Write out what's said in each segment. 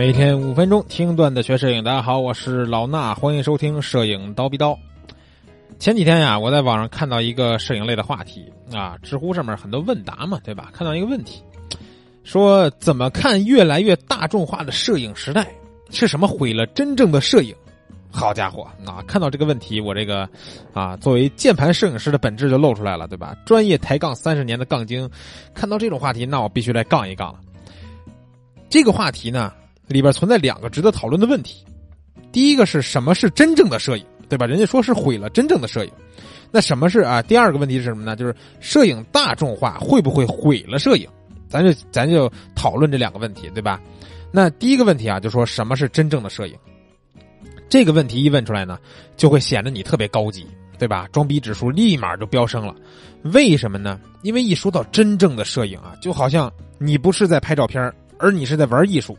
每天五分钟听段子学摄影，大家好，我是老衲，欢迎收听摄影刀逼刀。前几天呀，我在网上看到一个摄影类的话题啊，知乎上面很多问答嘛，对吧？看到一个问题，说怎么看越来越大众化的摄影时代是什么毁了真正的摄影？好家伙啊！看到这个问题，我这个啊，作为键盘摄影师的本质就露出来了，对吧？专业抬杠三十年的杠精，看到这种话题，那我必须来杠一杠了。这个话题呢，里边存在两个值得讨论的问题。第一个是什么是真正的摄影，对吧？人家说是毁了真正的摄影，那什么是啊？第二个问题是什么呢？就是摄影大众化会不会毁了摄影？咱就咱就讨论这两个问题，对吧？那第一个问题啊，就说什么是真正的摄影？这个问题一问出来呢，就会显得你特别高级，对吧？装逼指数立马就飙升了。为什么呢？因为一说到真正的摄影啊，就好像你不是在拍照片，而你是在玩艺术，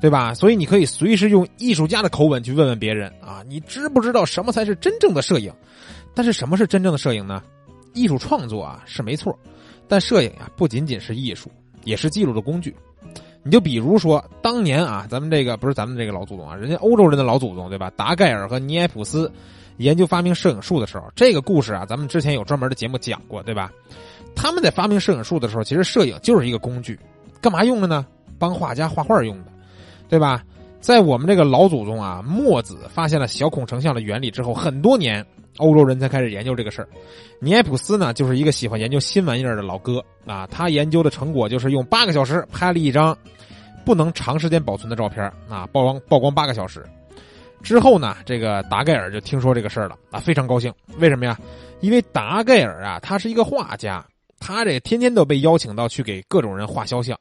对吧？所以你可以随时用艺术家的口吻去问问别人啊，你知不知道什么才是真正的摄影？但是什么是真正的摄影呢？艺术创作啊是没错，但摄影呀不仅仅是艺术，也是记录的工具。你就比如说，当年啊，咱们这个不是咱们这个老祖宗啊，人家欧洲人的老祖宗对吧？达盖尔和尼埃普斯研究发明摄影术的时候，这个故事啊，咱们之前有专门的节目讲过，对吧？他们在发明摄影术的时候，其实摄影就是一个工具，干嘛用的呢？帮画家画画用的，对吧？在我们这个老祖宗啊，墨子发现了小孔成像的原理之后，很多年。欧洲人才开始研究这个事儿，尼埃普斯呢，就是一个喜欢研究新玩意儿的老哥啊。他研究的成果就是用八个小时拍了一张不能长时间保存的照片啊，曝光曝光八个小时之后呢，这个达盖尔就听说这个事儿了啊，非常高兴。为什么呀？因为达盖尔啊，他是一个画家，他这天天都被邀请到去给各种人画肖像。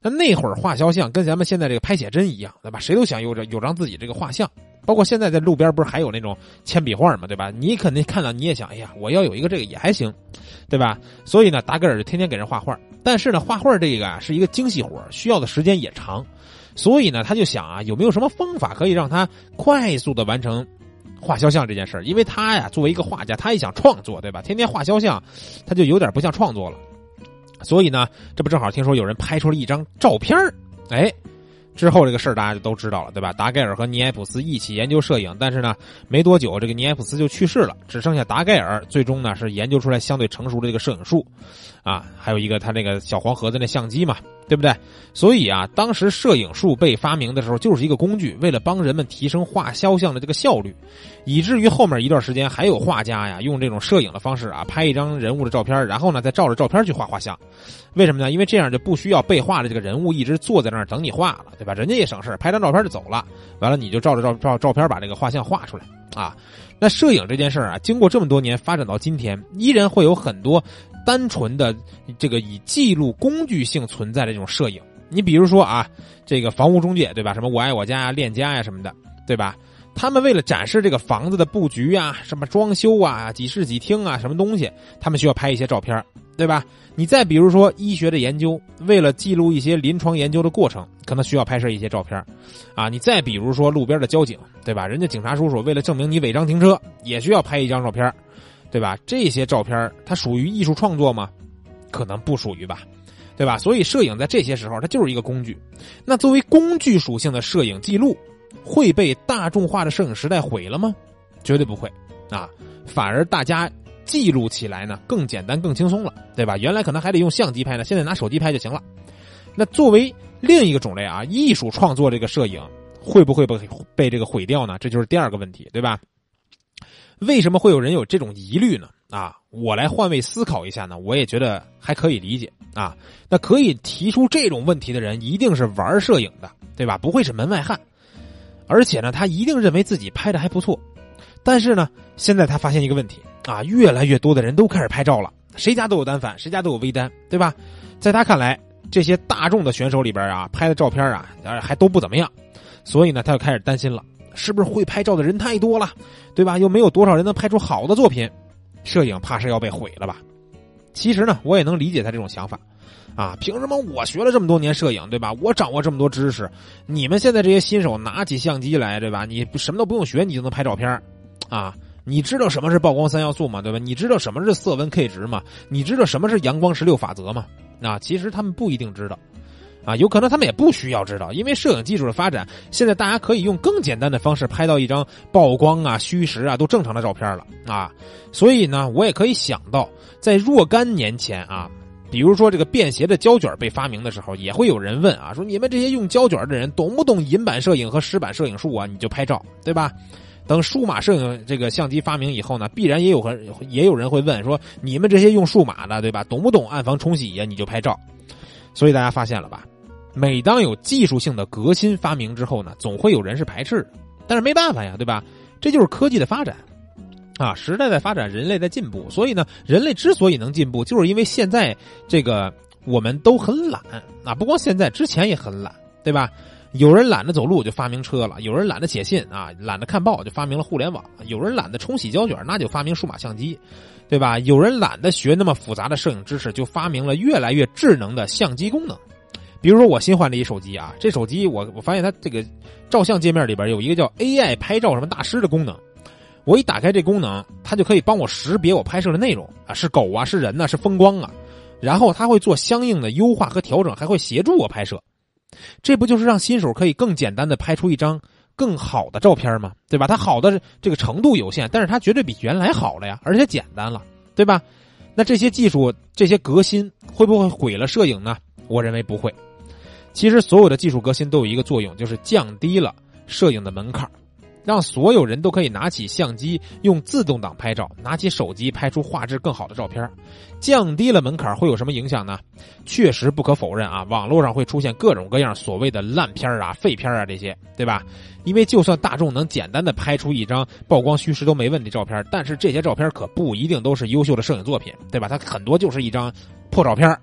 那那会儿画肖像跟咱们现在这个拍写真一样，对吧？谁都想有着有张自己这个画像。包括现在在路边不是还有那种铅笔画嘛，对吧？你肯定看到你也想，哎呀，我要有一个这个也还行，对吧？所以呢，达盖尔就天天给人画画。但是呢，画画这个啊是一个精细活，需要的时间也长，所以呢，他就想啊，有没有什么方法可以让他快速的完成画肖像这件事因为他呀，作为一个画家，他也想创作，对吧？天天画肖像，他就有点不像创作了。所以呢，这不正好听说有人拍出了一张照片哎。之后这个事儿大家就都知道了，对吧？达盖尔和尼埃普斯一起研究摄影，但是呢，没多久这个尼埃普斯就去世了，只剩下达盖尔，最终呢是研究出来相对成熟的这个摄影术，啊，还有一个他那个小黄盒子那相机嘛。对不对？所以啊，当时摄影术被发明的时候，就是一个工具，为了帮人们提升画肖像的这个效率，以至于后面一段时间还有画家呀，用这种摄影的方式啊，拍一张人物的照片，然后呢再照着照片去画画像。为什么呢？因为这样就不需要被画的这个人物一直坐在那儿等你画了，对吧？人家也省事拍张照片就走了，完了你就照着照照照片把这个画像画出来啊。那摄影这件事儿啊，经过这么多年发展到今天，依然会有很多。单纯的这个以记录工具性存在的这种摄影，你比如说啊，这个房屋中介对吧？什么我爱我家呀、链家呀什么的，对吧？他们为了展示这个房子的布局啊、什么装修啊、几室几厅啊、什么东西，他们需要拍一些照片，对吧？你再比如说医学的研究，为了记录一些临床研究的过程，可能需要拍摄一些照片，啊，你再比如说路边的交警，对吧？人家警察叔叔为了证明你违章停车，也需要拍一张照片。对吧？这些照片它属于艺术创作吗？可能不属于吧，对吧？所以摄影在这些时候它就是一个工具。那作为工具属性的摄影记录，会被大众化的摄影时代毁了吗？绝对不会啊！反而大家记录起来呢更简单、更轻松了，对吧？原来可能还得用相机拍呢，现在拿手机拍就行了。那作为另一个种类啊，艺术创作这个摄影会不会被被这个毁掉呢？这就是第二个问题，对吧？为什么会有人有这种疑虑呢？啊，我来换位思考一下呢，我也觉得还可以理解啊。那可以提出这种问题的人，一定是玩摄影的，对吧？不会是门外汉，而且呢，他一定认为自己拍的还不错。但是呢，现在他发现一个问题啊，越来越多的人都开始拍照了，谁家都有单反，谁家都有微单，对吧？在他看来，这些大众的选手里边啊，拍的照片啊，还都不怎么样，所以呢，他就开始担心了。是不是会拍照的人太多了，对吧？又没有多少人能拍出好的作品，摄影怕是要被毁了吧？其实呢，我也能理解他这种想法，啊，凭什么我学了这么多年摄影，对吧？我掌握这么多知识，你们现在这些新手拿起相机来，对吧？你什么都不用学，你就能拍照片啊？你知道什么是曝光三要素吗？对吧？你知道什么是色温 K 值吗？你知道什么是阳光十六法则吗？啊，其实他们不一定知道。啊，有可能他们也不需要知道，因为摄影技术的发展，现在大家可以用更简单的方式拍到一张曝光啊、虚实啊都正常的照片了啊。所以呢，我也可以想到，在若干年前啊，比如说这个便携的胶卷被发明的时候，也会有人问啊，说你们这些用胶卷的人懂不懂银版摄影和湿版摄影术啊？你就拍照，对吧？等数码摄影这个相机发明以后呢，必然也有和也有人会问说，你们这些用数码的，对吧？懂不懂暗房冲洗呀？你就拍照。所以大家发现了吧？每当有技术性的革新发明之后呢，总会有人是排斥的，但是没办法呀，对吧？这就是科技的发展，啊，时代在发展，人类在进步，所以呢，人类之所以能进步，就是因为现在这个我们都很懒啊，不光现在，之前也很懒，对吧？有人懒得走路就发明车了，有人懒得写信啊，懒得看报就发明了互联网，有人懒得冲洗胶卷，那就发明数码相机，对吧？有人懒得学那么复杂的摄影知识，就发明了越来越智能的相机功能。比如说我新换了一手机啊，这手机我我发现它这个照相界面里边有一个叫 AI 拍照什么大师的功能，我一打开这功能，它就可以帮我识别我拍摄的内容啊，是狗啊，是人呢，是风光啊，然后它会做相应的优化和调整，还会协助我拍摄，这不就是让新手可以更简单的拍出一张更好的照片吗？对吧？它好的这个程度有限，但是它绝对比原来好了呀，而且简单了，对吧？那这些技术这些革新会不会毁了摄影呢？我认为不会。其实所有的技术革新都有一个作用，就是降低了摄影的门槛，让所有人都可以拿起相机用自动挡拍照，拿起手机拍出画质更好的照片。降低了门槛会有什么影响呢？确实不可否认啊，网络上会出现各种各样所谓的烂片啊、废片啊这些，对吧？因为就算大众能简单的拍出一张曝光虚实都没问题照片，但是这些照片可不一定都是优秀的摄影作品，对吧？它很多就是一张破照片。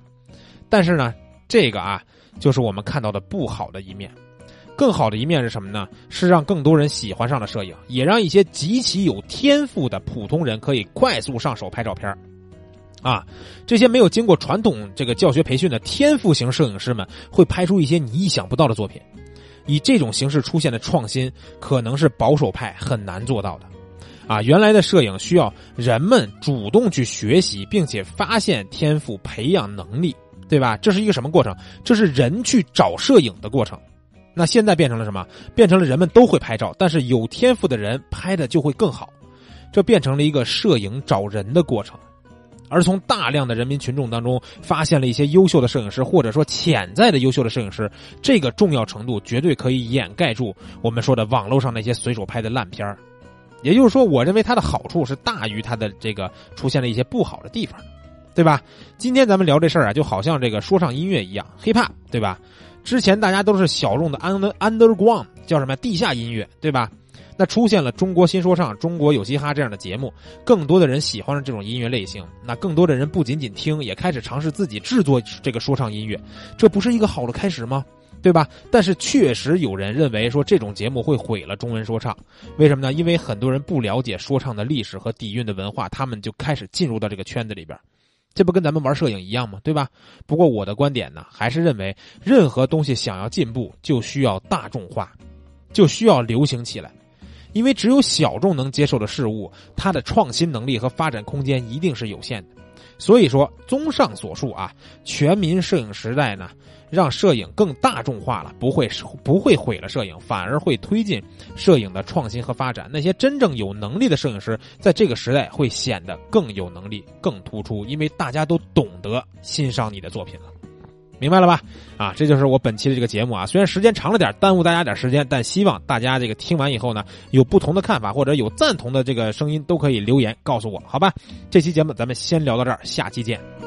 但是呢，这个啊。就是我们看到的不好的一面，更好的一面是什么呢？是让更多人喜欢上了摄影，也让一些极其有天赋的普通人可以快速上手拍照片啊，这些没有经过传统这个教学培训的天赋型摄影师们，会拍出一些你意想不到的作品。以这种形式出现的创新，可能是保守派很难做到的。啊，原来的摄影需要人们主动去学习，并且发现天赋，培养能力。对吧？这是一个什么过程？这是人去找摄影的过程。那现在变成了什么？变成了人们都会拍照，但是有天赋的人拍的就会更好。这变成了一个摄影找人的过程。而从大量的人民群众当中发现了一些优秀的摄影师，或者说潜在的优秀的摄影师，这个重要程度绝对可以掩盖住我们说的网络上那些随手拍的烂片也就是说，我认为它的好处是大于它的这个出现了一些不好的地方。对吧？今天咱们聊这事儿啊，就好像这个说唱音乐一样，hiphop，对吧？之前大家都是小众的 under underground，叫什么地下音乐，对吧？那出现了中国新说唱、中国有嘻哈这样的节目，更多的人喜欢上这种音乐类型。那更多的人不仅仅听，也开始尝试自己制作这个说唱音乐，这不是一个好的开始吗？对吧？但是确实有人认为说这种节目会毁了中文说唱，为什么呢？因为很多人不了解说唱的历史和底蕴的文化，他们就开始进入到这个圈子里边。这不跟咱们玩摄影一样吗？对吧？不过我的观点呢，还是认为任何东西想要进步，就需要大众化，就需要流行起来。因为只有小众能接受的事物，它的创新能力和发展空间一定是有限的。所以说，综上所述啊，全民摄影时代呢。让摄影更大众化了，不会不会毁了摄影，反而会推进摄影的创新和发展。那些真正有能力的摄影师，在这个时代会显得更有能力、更突出，因为大家都懂得欣赏你的作品了。明白了吧？啊，这就是我本期的这个节目啊。虽然时间长了点，耽误大家点时间，但希望大家这个听完以后呢，有不同的看法或者有赞同的这个声音，都可以留言告诉我，好吧？这期节目咱们先聊到这儿，下期见。